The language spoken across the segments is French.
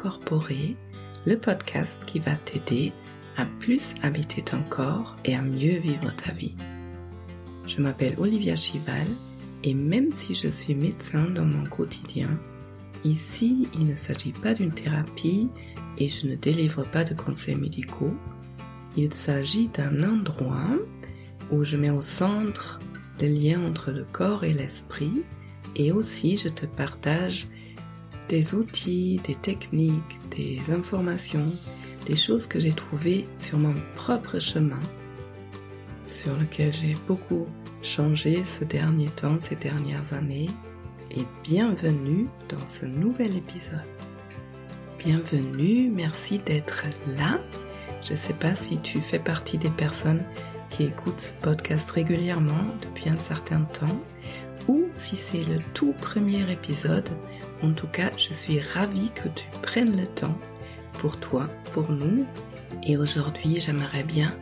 Incorporé, le podcast qui va t'aider à plus habiter ton corps et à mieux vivre ta vie. Je m'appelle Olivia Chival et même si je suis médecin dans mon quotidien, ici il ne s'agit pas d'une thérapie et je ne délivre pas de conseils médicaux. Il s'agit d'un endroit où je mets au centre le lien entre le corps et l'esprit et aussi je te partage des outils, des techniques, des informations, des choses que j'ai trouvées sur mon propre chemin, sur lequel j'ai beaucoup changé ce dernier temps, ces dernières années, et bienvenue dans ce nouvel épisode. Bienvenue, merci d'être là. Je ne sais pas si tu fais partie des personnes qui écoutent ce podcast régulièrement depuis un certain temps, ou si c'est le tout premier épisode en tout cas, je suis ravie que tu prennes le temps pour toi, pour nous. Et aujourd'hui, j'aimerais bien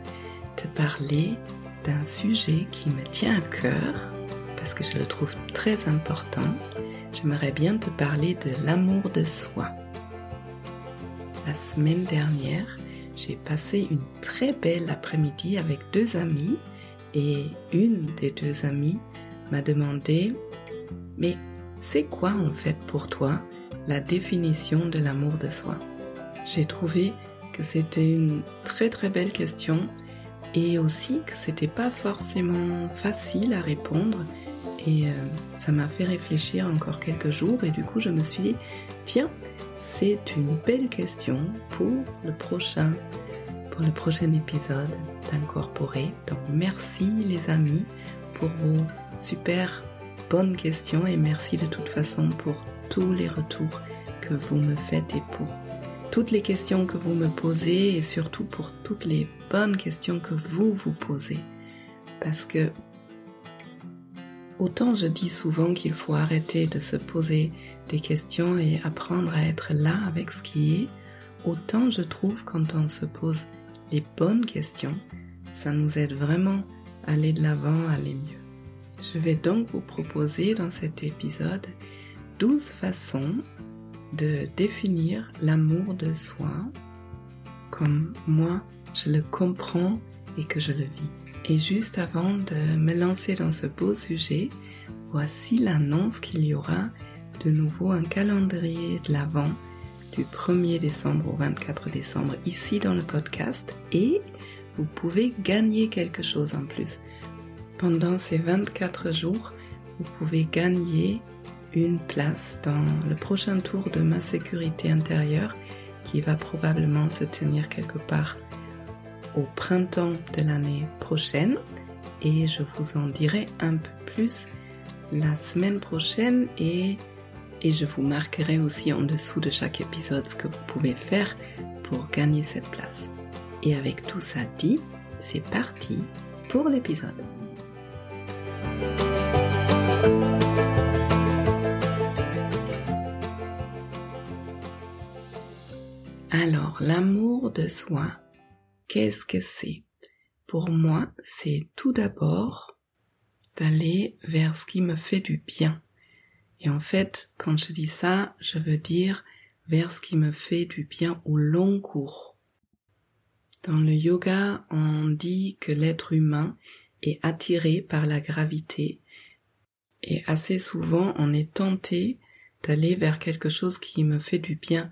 te parler d'un sujet qui me tient à cœur parce que je le trouve très important. J'aimerais bien te parler de l'amour de soi. La semaine dernière, j'ai passé une très belle après-midi avec deux amis et une des deux amies m'a demandé mais c'est quoi en fait pour toi la définition de l'amour de soi? J'ai trouvé que c'était une très très belle question et aussi que c'était pas forcément facile à répondre et euh, ça m'a fait réfléchir encore quelques jours et du coup je me suis dit tiens c'est une belle question pour le prochain pour le prochain épisode d'Incorporer donc merci les amis pour vos super bonne question et merci de toute façon pour tous les retours que vous me faites et pour toutes les questions que vous me posez et surtout pour toutes les bonnes questions que vous vous posez. Parce que autant je dis souvent qu'il faut arrêter de se poser des questions et apprendre à être là avec ce qui est, autant je trouve quand on se pose les bonnes questions, ça nous aide vraiment à aller de l'avant, à aller mieux. Je vais donc vous proposer dans cet épisode 12 façons de définir l'amour de soi comme moi je le comprends et que je le vis. Et juste avant de me lancer dans ce beau sujet, voici l'annonce qu'il y aura de nouveau un calendrier de l'Avent du 1er décembre au 24 décembre ici dans le podcast et vous pouvez gagner quelque chose en plus. Pendant ces 24 jours, vous pouvez gagner une place dans le prochain tour de ma sécurité intérieure qui va probablement se tenir quelque part au printemps de l'année prochaine et je vous en dirai un peu plus la semaine prochaine et, et je vous marquerai aussi en dessous de chaque épisode ce que vous pouvez faire pour gagner cette place. Et avec tout ça dit, c'est parti pour l'épisode. Alors, l'amour de soi, qu'est-ce que c'est? Pour moi, c'est tout d'abord d'aller vers ce qui me fait du bien. Et en fait, quand je dis ça, je veux dire vers ce qui me fait du bien au long cours. Dans le yoga, on dit que l'être humain est attiré par la gravité et assez souvent on est tenté d'aller vers quelque chose qui me fait du bien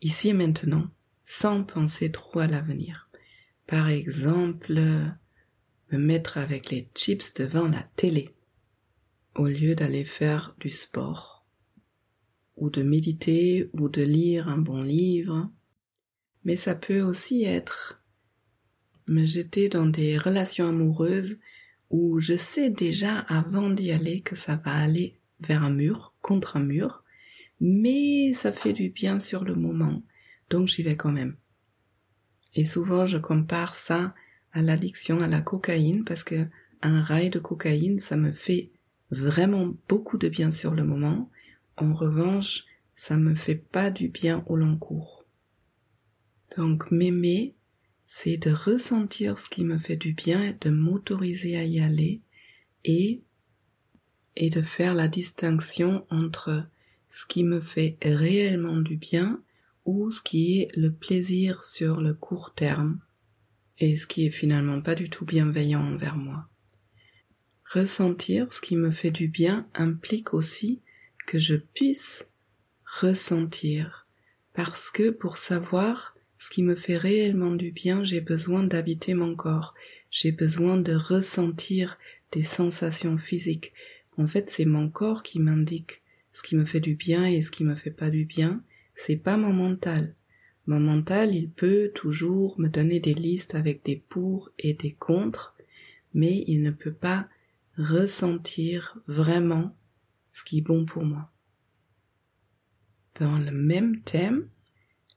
ici et maintenant sans penser trop à l'avenir. Par exemple, me mettre avec les chips devant la télé au lieu d'aller faire du sport ou de méditer ou de lire un bon livre. Mais ça peut aussi être me jeter dans des relations amoureuses où je sais déjà avant d'y aller que ça va aller vers un mur, contre un mur, mais ça fait du bien sur le moment, donc j'y vais quand même. Et souvent je compare ça à l'addiction à la cocaïne parce que un rail de cocaïne, ça me fait vraiment beaucoup de bien sur le moment. En revanche, ça me fait pas du bien au long cours. Donc m'aimer, c'est de ressentir ce qui me fait du bien et de m'autoriser à y aller et et de faire la distinction entre ce qui me fait réellement du bien ou ce qui est le plaisir sur le court terme et ce qui est finalement pas du tout bienveillant envers moi. Ressentir ce qui me fait du bien implique aussi que je puisse ressentir parce que pour savoir ce qui me fait réellement du bien, j'ai besoin d'habiter mon corps, j'ai besoin de ressentir des sensations physiques. En fait, c'est mon corps qui m'indique ce qui me fait du bien et ce qui me fait pas du bien, c'est pas mon mental. Mon mental, il peut toujours me donner des listes avec des pour et des contre, mais il ne peut pas ressentir vraiment ce qui est bon pour moi. Dans le même thème,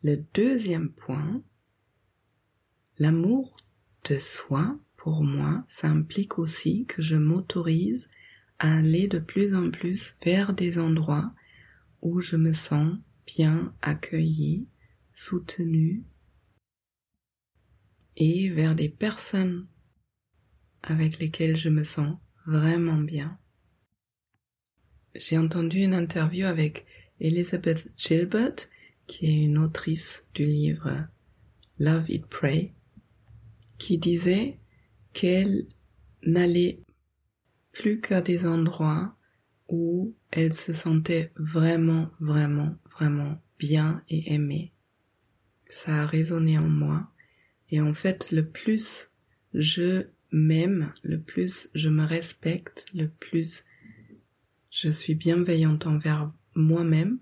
le deuxième point, l'amour de soi, pour moi, ça implique aussi que je m'autorise à aller de plus en plus vers des endroits où je me sens bien accueilli, soutenu et vers des personnes avec lesquelles je me sens vraiment bien. J'ai entendu une interview avec Elizabeth Gilbert, qui est une autrice du livre Love It Pray, qui disait qu'elle n'allait plus qu'à des endroits où elle se sentait vraiment, vraiment, vraiment bien et aimée. Ça a résonné en moi. Et en fait, le plus je m'aime, le plus je me respecte, le plus je suis bienveillante envers moi-même,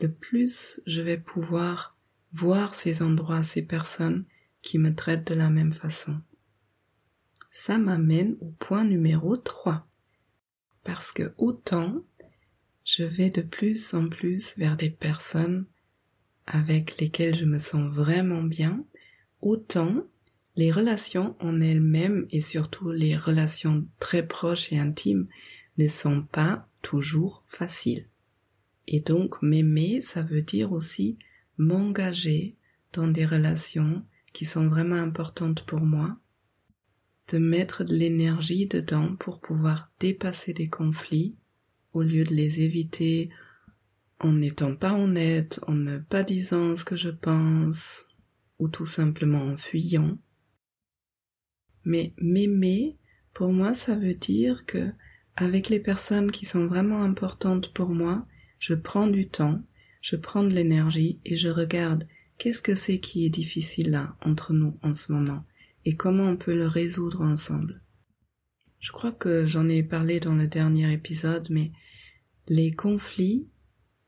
le plus je vais pouvoir voir ces endroits, ces personnes qui me traitent de la même façon. Ça m'amène au point numéro 3. Parce que autant je vais de plus en plus vers des personnes avec lesquelles je me sens vraiment bien, autant les relations en elles-mêmes et surtout les relations très proches et intimes ne sont pas toujours faciles. Et donc m'aimer, ça veut dire aussi m'engager dans des relations qui sont vraiment importantes pour moi, de mettre de l'énergie dedans pour pouvoir dépasser des conflits au lieu de les éviter en n'étant pas honnête, en ne pas disant ce que je pense, ou tout simplement en fuyant. Mais m'aimer, pour moi, ça veut dire que avec les personnes qui sont vraiment importantes pour moi, je prends du temps, je prends de l'énergie et je regarde qu'est-ce que c'est qui est difficile là entre nous en ce moment et comment on peut le résoudre ensemble. Je crois que j'en ai parlé dans le dernier épisode, mais les conflits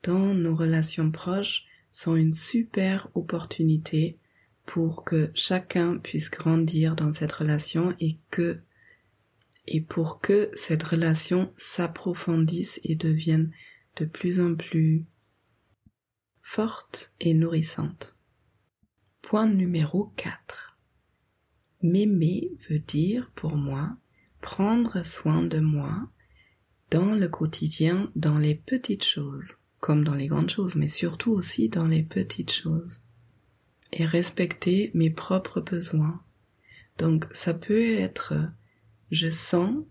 dans nos relations proches sont une super opportunité pour que chacun puisse grandir dans cette relation et que et pour que cette relation s'approfondisse et devienne de plus en plus forte et nourrissante. Point numéro 4. M'aimer veut dire pour moi prendre soin de moi dans le quotidien, dans les petites choses, comme dans les grandes choses, mais surtout aussi dans les petites choses, et respecter mes propres besoins. Donc ça peut être je sens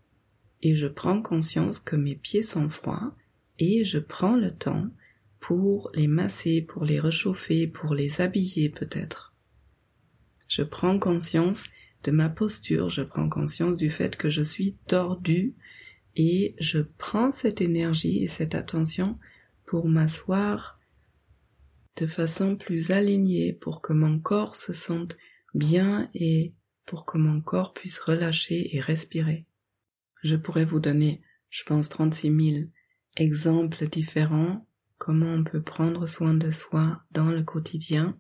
et je prends conscience que mes pieds sont froids et je prends le temps pour les masser, pour les réchauffer, pour les habiller peut-être. Je prends conscience de ma posture, je prends conscience du fait que je suis tordu et je prends cette énergie et cette attention pour m'asseoir de façon plus alignée pour que mon corps se sente bien et pour que mon corps puisse relâcher et respirer. Je pourrais vous donner, je pense, 36 000 exemples différents comment on peut prendre soin de soi dans le quotidien.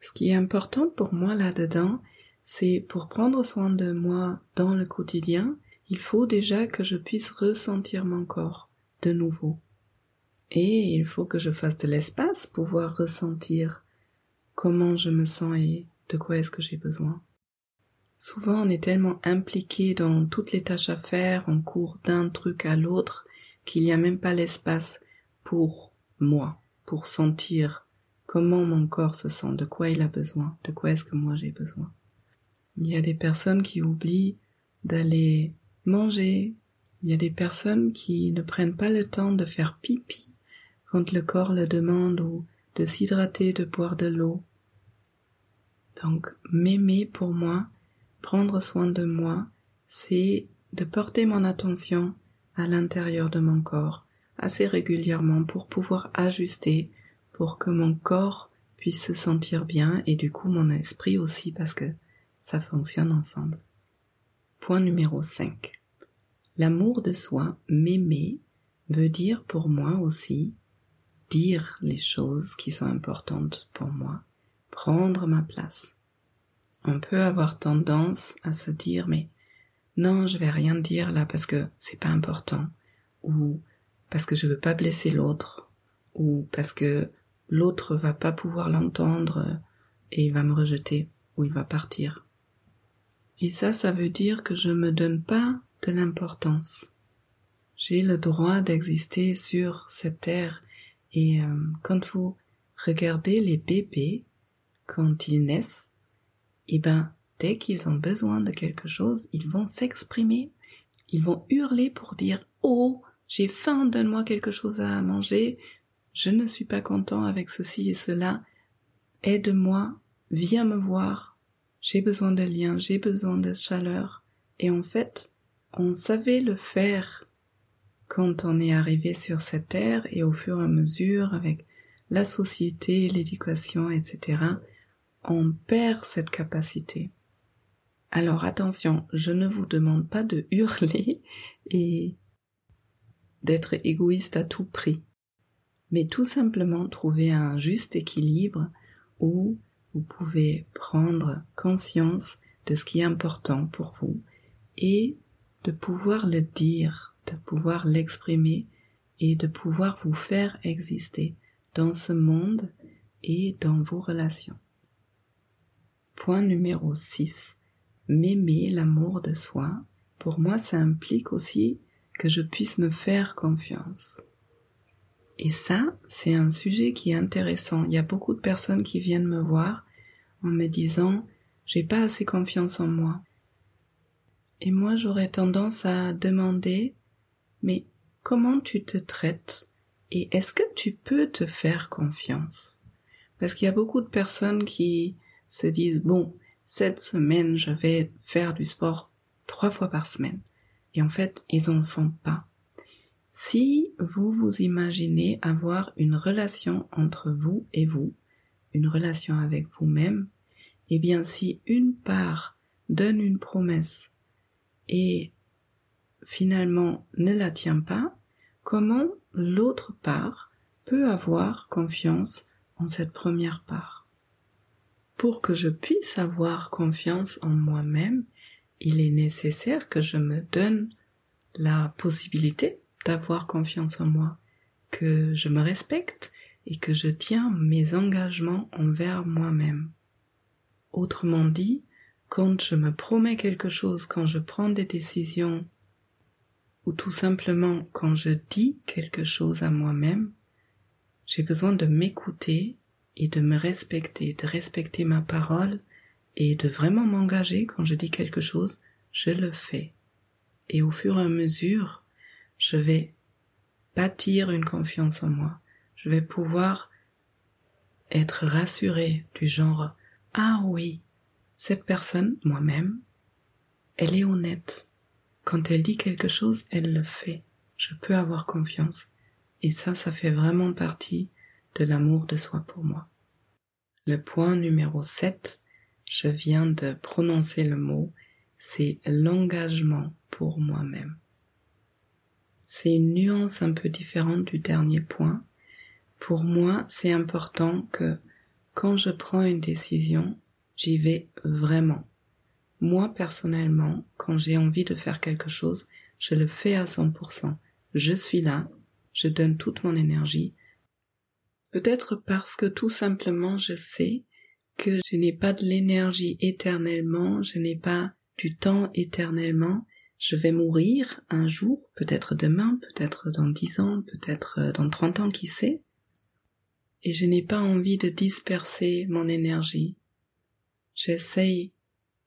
Ce qui est important pour moi là-dedans, c'est pour prendre soin de moi dans le quotidien, il faut déjà que je puisse ressentir mon corps de nouveau. Et il faut que je fasse de l'espace pour pouvoir ressentir comment je me sens et de quoi est-ce que j'ai besoin. Souvent on est tellement impliqué dans toutes les tâches à faire, on court d'un truc à l'autre, qu'il n'y a même pas l'espace pour moi, pour sentir comment mon corps se sent, de quoi il a besoin, de quoi est-ce que moi j'ai besoin. Il y a des personnes qui oublient d'aller manger. Il y a des personnes qui ne prennent pas le temps de faire pipi quand le corps le demande ou de s'hydrater, de boire de l'eau. Donc m'aimer pour moi, prendre soin de moi, c'est de porter mon attention à l'intérieur de mon corps assez régulièrement pour pouvoir ajuster, pour que mon corps puisse se sentir bien et du coup mon esprit aussi parce que ça fonctionne ensemble. Point numéro 5. L'amour de soi, m'aimer, veut dire pour moi aussi dire les choses qui sont importantes pour moi, prendre ma place. On peut avoir tendance à se dire mais non, je vais rien dire là parce que c'est pas important ou parce que je veux pas blesser l'autre ou parce que l'autre va pas pouvoir l'entendre et il va me rejeter ou il va partir. Et ça, ça veut dire que je me donne pas de l'importance. J'ai le droit d'exister sur cette terre et euh, quand vous regardez les bébés, quand ils naissent, eh ben, dès qu'ils ont besoin de quelque chose, ils vont s'exprimer, ils vont hurler pour dire Oh, j'ai faim, donne-moi quelque chose à manger, je ne suis pas content avec ceci et cela, aide-moi, viens me voir, j'ai besoin de liens, j'ai besoin de chaleur. Et en fait, on savait le faire quand on est arrivé sur cette terre et au fur et à mesure avec la société, l'éducation, etc., on perd cette capacité. Alors attention, je ne vous demande pas de hurler et d'être égoïste à tout prix, mais tout simplement trouver un juste équilibre où vous pouvez prendre conscience de ce qui est important pour vous et de pouvoir le dire, de pouvoir l'exprimer et de pouvoir vous faire exister dans ce monde et dans vos relations. Point numéro 6. M'aimer l'amour de soi. Pour moi, ça implique aussi que je puisse me faire confiance. Et ça, c'est un sujet qui est intéressant. Il y a beaucoup de personnes qui viennent me voir en me disant j'ai pas assez confiance en moi. Et moi, j'aurais tendance à demander mais comment tu te traites et est-ce que tu peux te faire confiance? Parce qu'il y a beaucoup de personnes qui se disent bon, cette semaine, je vais faire du sport trois fois par semaine. Et en fait, ils n'en font pas. Si vous vous imaginez avoir une relation entre vous et vous, une relation avec vous-même, eh bien si une part donne une promesse et finalement ne la tient pas, comment l'autre part peut avoir confiance en cette première part? Pour que je puisse avoir confiance en moi-même, il est nécessaire que je me donne la possibilité d'avoir confiance en moi, que je me respecte et que je tiens mes engagements envers moi-même. Autrement dit, quand je me promets quelque chose, quand je prends des décisions, ou tout simplement quand je dis quelque chose à moi-même, j'ai besoin de m'écouter et de me respecter, de respecter ma parole et de vraiment m'engager quand je dis quelque chose, je le fais. Et au fur et à mesure, je vais bâtir une confiance en moi. Je vais pouvoir être rassuré du genre Ah oui, cette personne, moi-même, elle est honnête. Quand elle dit quelque chose, elle le fait. Je peux avoir confiance. Et ça, ça fait vraiment partie de l'amour de soi pour moi. Le point numéro 7, je viens de prononcer le mot, c'est l'engagement pour moi-même. C'est une nuance un peu différente du dernier point. Pour moi, c'est important que quand je prends une décision, j'y vais vraiment. Moi, personnellement, quand j'ai envie de faire quelque chose, je le fais à 100%. Je suis là, je donne toute mon énergie. Peut-être parce que tout simplement je sais que je n'ai pas de l'énergie éternellement, je n'ai pas du temps éternellement, je vais mourir un jour, peut-être demain, peut-être dans dix ans, peut-être euh, dans trente ans, qui sait. Et je n'ai pas envie de disperser mon énergie. J'essaye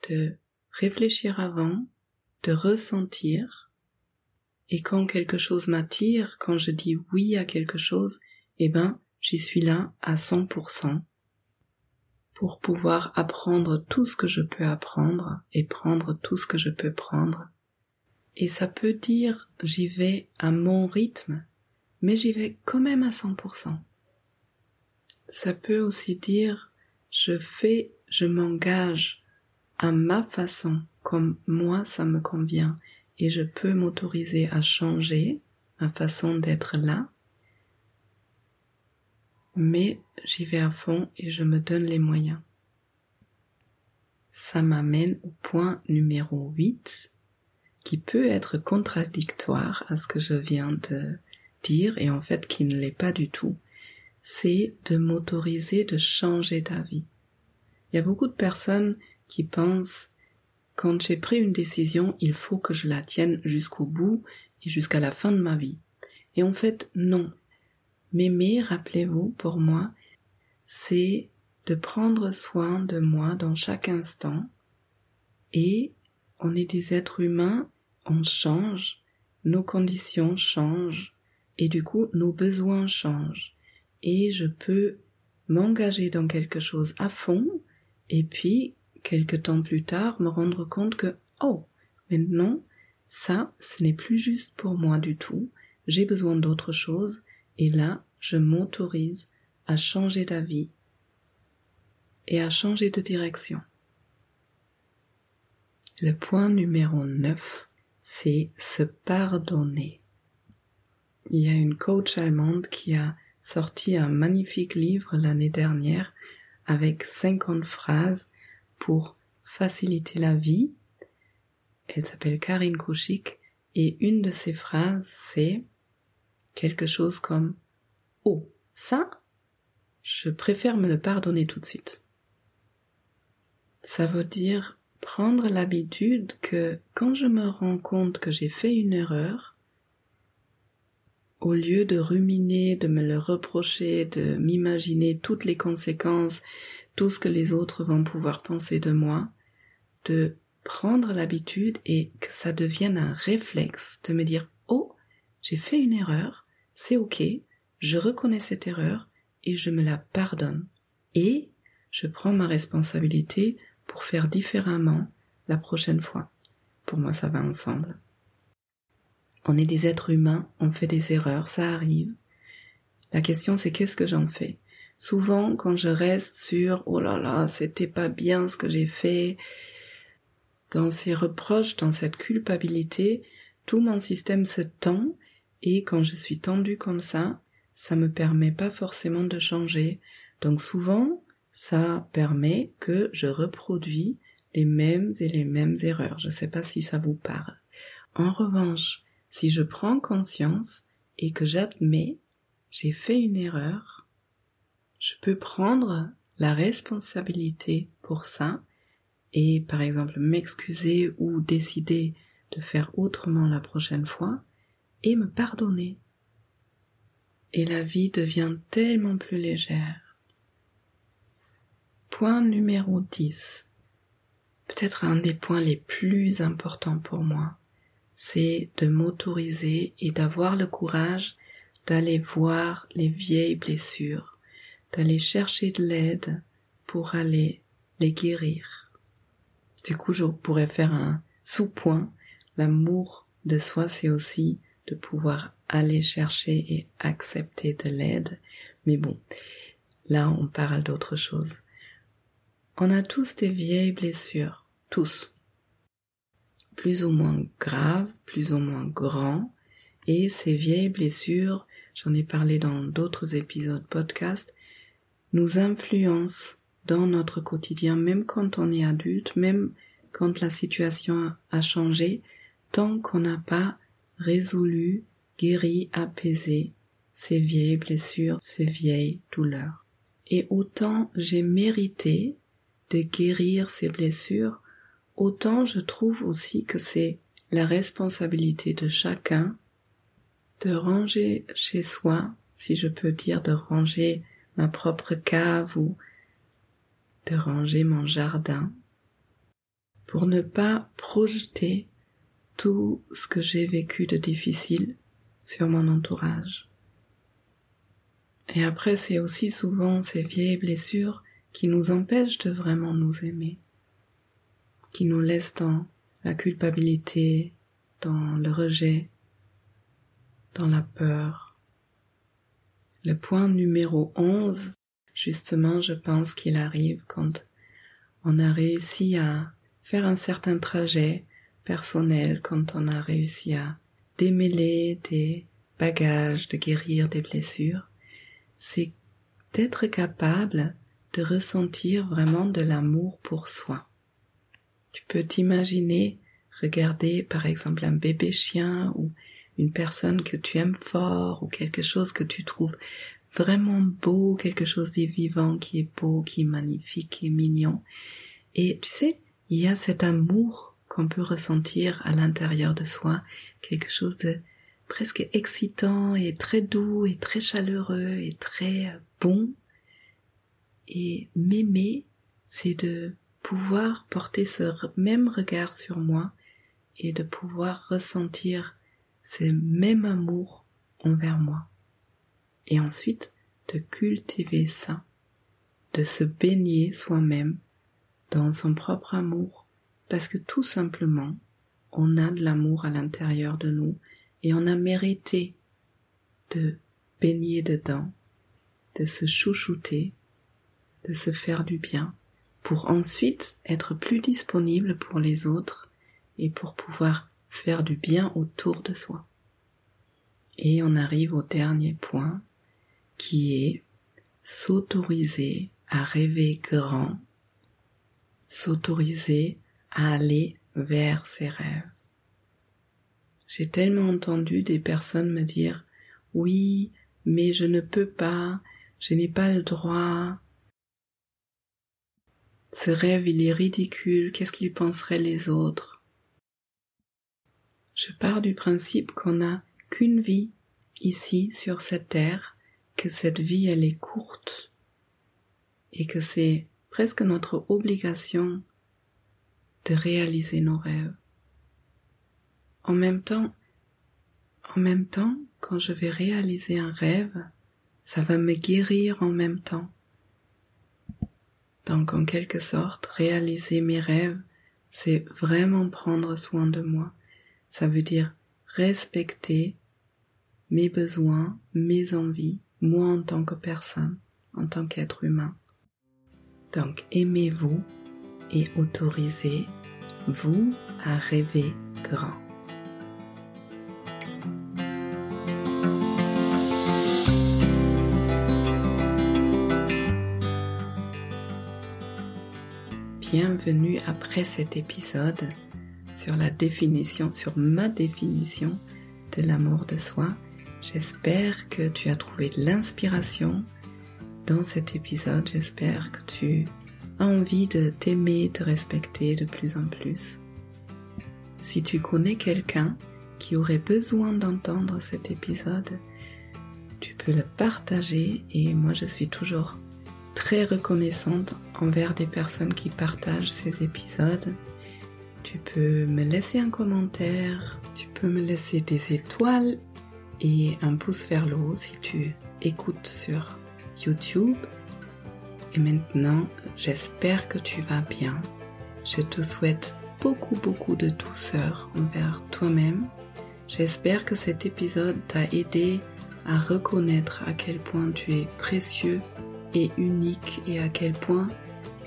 de réfléchir avant, de ressentir, et quand quelque chose m'attire, quand je dis oui à quelque chose, eh ben, j'y suis là à 100% pour pouvoir apprendre tout ce que je peux apprendre et prendre tout ce que je peux prendre. Et ça peut dire j'y vais à mon rythme, mais j'y vais quand même à 100%. Ça peut aussi dire je fais, je m'engage à ma façon, comme moi ça me convient, et je peux m'autoriser à changer ma façon d'être là, mais j'y vais à fond et je me donne les moyens. Ça m'amène au point numéro 8, qui peut être contradictoire à ce que je viens de dire et en fait qui ne l'est pas du tout, c'est de m'autoriser de changer ta vie. Il y a beaucoup de personnes qui pensent quand j'ai pris une décision, il faut que je la tienne jusqu'au bout et jusqu'à la fin de ma vie. Et en fait, non. M'aimer, rappelez-vous, pour moi, c'est de prendre soin de moi dans chaque instant. Et on est des êtres humains, on change, nos conditions changent et du coup nos besoins changent. Et je peux m'engager dans quelque chose à fond et puis quelque temps plus tard me rendre compte que oh maintenant ça ce n'est plus juste pour moi du tout j'ai besoin d'autre chose et là je m'autorise à changer d'avis et à changer de direction. Le point numéro 9, c'est se pardonner. Il y a une coach allemande qui a sorti un magnifique livre l'année dernière avec 50 phrases pour faciliter la vie. Elle s'appelle Karine Kouchik et une de ses phrases c'est quelque chose comme Oh, ça, je préfère me le pardonner tout de suite. Ça veut dire prendre l'habitude que quand je me rends compte que j'ai fait une erreur, au lieu de ruminer, de me le reprocher, de m'imaginer toutes les conséquences, tout ce que les autres vont pouvoir penser de moi, de prendre l'habitude et que ça devienne un réflexe de me dire oh j'ai fait une erreur, c'est ok, je reconnais cette erreur et je me la pardonne et je prends ma responsabilité pour faire différemment la prochaine fois. Pour moi, ça va ensemble. On est des êtres humains, on fait des erreurs, ça arrive. La question c'est qu'est-ce que j'en fais? Souvent, quand je reste sur oh là là, c'était pas bien ce que j'ai fait, dans ces reproches, dans cette culpabilité, tout mon système se tend et quand je suis tendue comme ça, ça me permet pas forcément de changer. Donc souvent, ça permet que je reproduis les mêmes et les mêmes erreurs. Je ne sais pas si ça vous parle. En revanche, si je prends conscience et que j'admets j'ai fait une erreur, je peux prendre la responsabilité pour ça et par exemple m'excuser ou décider de faire autrement la prochaine fois et me pardonner. Et la vie devient tellement plus légère. Point numéro 10. Peut-être un des points les plus importants pour moi, c'est de m'autoriser et d'avoir le courage d'aller voir les vieilles blessures, d'aller chercher de l'aide pour aller les guérir. Du coup, je pourrais faire un sous-point. L'amour de soi, c'est aussi de pouvoir aller chercher et accepter de l'aide. Mais bon, là, on parle d'autre chose. On a tous des vieilles blessures, tous. Plus ou moins graves, plus ou moins grands. Et ces vieilles blessures, j'en ai parlé dans d'autres épisodes podcast, nous influencent dans notre quotidien, même quand on est adulte, même quand la situation a changé, tant qu'on n'a pas résolu, guéri, apaisé ces vieilles blessures, ces vieilles douleurs. Et autant j'ai mérité de guérir ses blessures, autant je trouve aussi que c'est la responsabilité de chacun de ranger chez soi, si je peux dire de ranger ma propre cave ou de ranger mon jardin, pour ne pas projeter tout ce que j'ai vécu de difficile sur mon entourage. Et après, c'est aussi souvent ces vieilles blessures qui nous empêchent de vraiment nous aimer, qui nous laissent dans la culpabilité, dans le rejet, dans la peur. Le point numéro 11, justement, je pense qu'il arrive quand on a réussi à faire un certain trajet personnel, quand on a réussi à démêler des bagages, de guérir des blessures, c'est d'être capable de ressentir vraiment de l'amour pour soi. Tu peux t'imaginer regarder par exemple un bébé chien ou une personne que tu aimes fort ou quelque chose que tu trouves vraiment beau, quelque chose de vivant qui est beau, qui est magnifique, qui est mignon. Et tu sais, il y a cet amour qu'on peut ressentir à l'intérieur de soi, quelque chose de presque excitant et très doux et très chaleureux et très bon. Et m'aimer, c'est de pouvoir porter ce même regard sur moi et de pouvoir ressentir ce même amour envers moi. Et ensuite de cultiver ça, de se baigner soi-même dans son propre amour, parce que tout simplement, on a de l'amour à l'intérieur de nous et on a mérité de baigner dedans, de se chouchouter, de se faire du bien, pour ensuite être plus disponible pour les autres et pour pouvoir faire du bien autour de soi. Et on arrive au dernier point qui est s'autoriser à rêver grand, s'autoriser à aller vers ses rêves. J'ai tellement entendu des personnes me dire oui, mais je ne peux pas, je n'ai pas le droit. Ce rêve, il est ridicule, qu'est-ce qu'ils penseraient les autres? Je pars du principe qu'on n'a qu'une vie ici sur cette terre, que cette vie, elle est courte et que c'est presque notre obligation de réaliser nos rêves. En même temps, en même temps, quand je vais réaliser un rêve, ça va me guérir en même temps. Donc en quelque sorte, réaliser mes rêves, c'est vraiment prendre soin de moi. Ça veut dire respecter mes besoins, mes envies, moi en tant que personne, en tant qu'être humain. Donc aimez-vous et autorisez-vous à rêver grand. bienvenue après cet épisode sur la définition, sur ma définition de l'amour de soi. J'espère que tu as trouvé de l'inspiration dans cet épisode. J'espère que tu envie de t'aimer, de respecter de plus en plus. Si tu connais quelqu'un qui aurait besoin d'entendre cet épisode, tu peux le partager et moi je suis toujours très reconnaissante envers des personnes qui partagent ces épisodes. Tu peux me laisser un commentaire, tu peux me laisser des étoiles et un pouce vers le haut si tu écoutes sur YouTube. Et maintenant, j'espère que tu vas bien. Je te souhaite beaucoup beaucoup de douceur envers toi-même. J'espère que cet épisode t'a aidé à reconnaître à quel point tu es précieux et unique et à quel point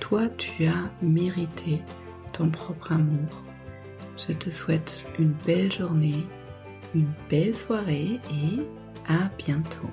toi tu as mérité ton propre amour. Je te souhaite une belle journée, une belle soirée et à bientôt.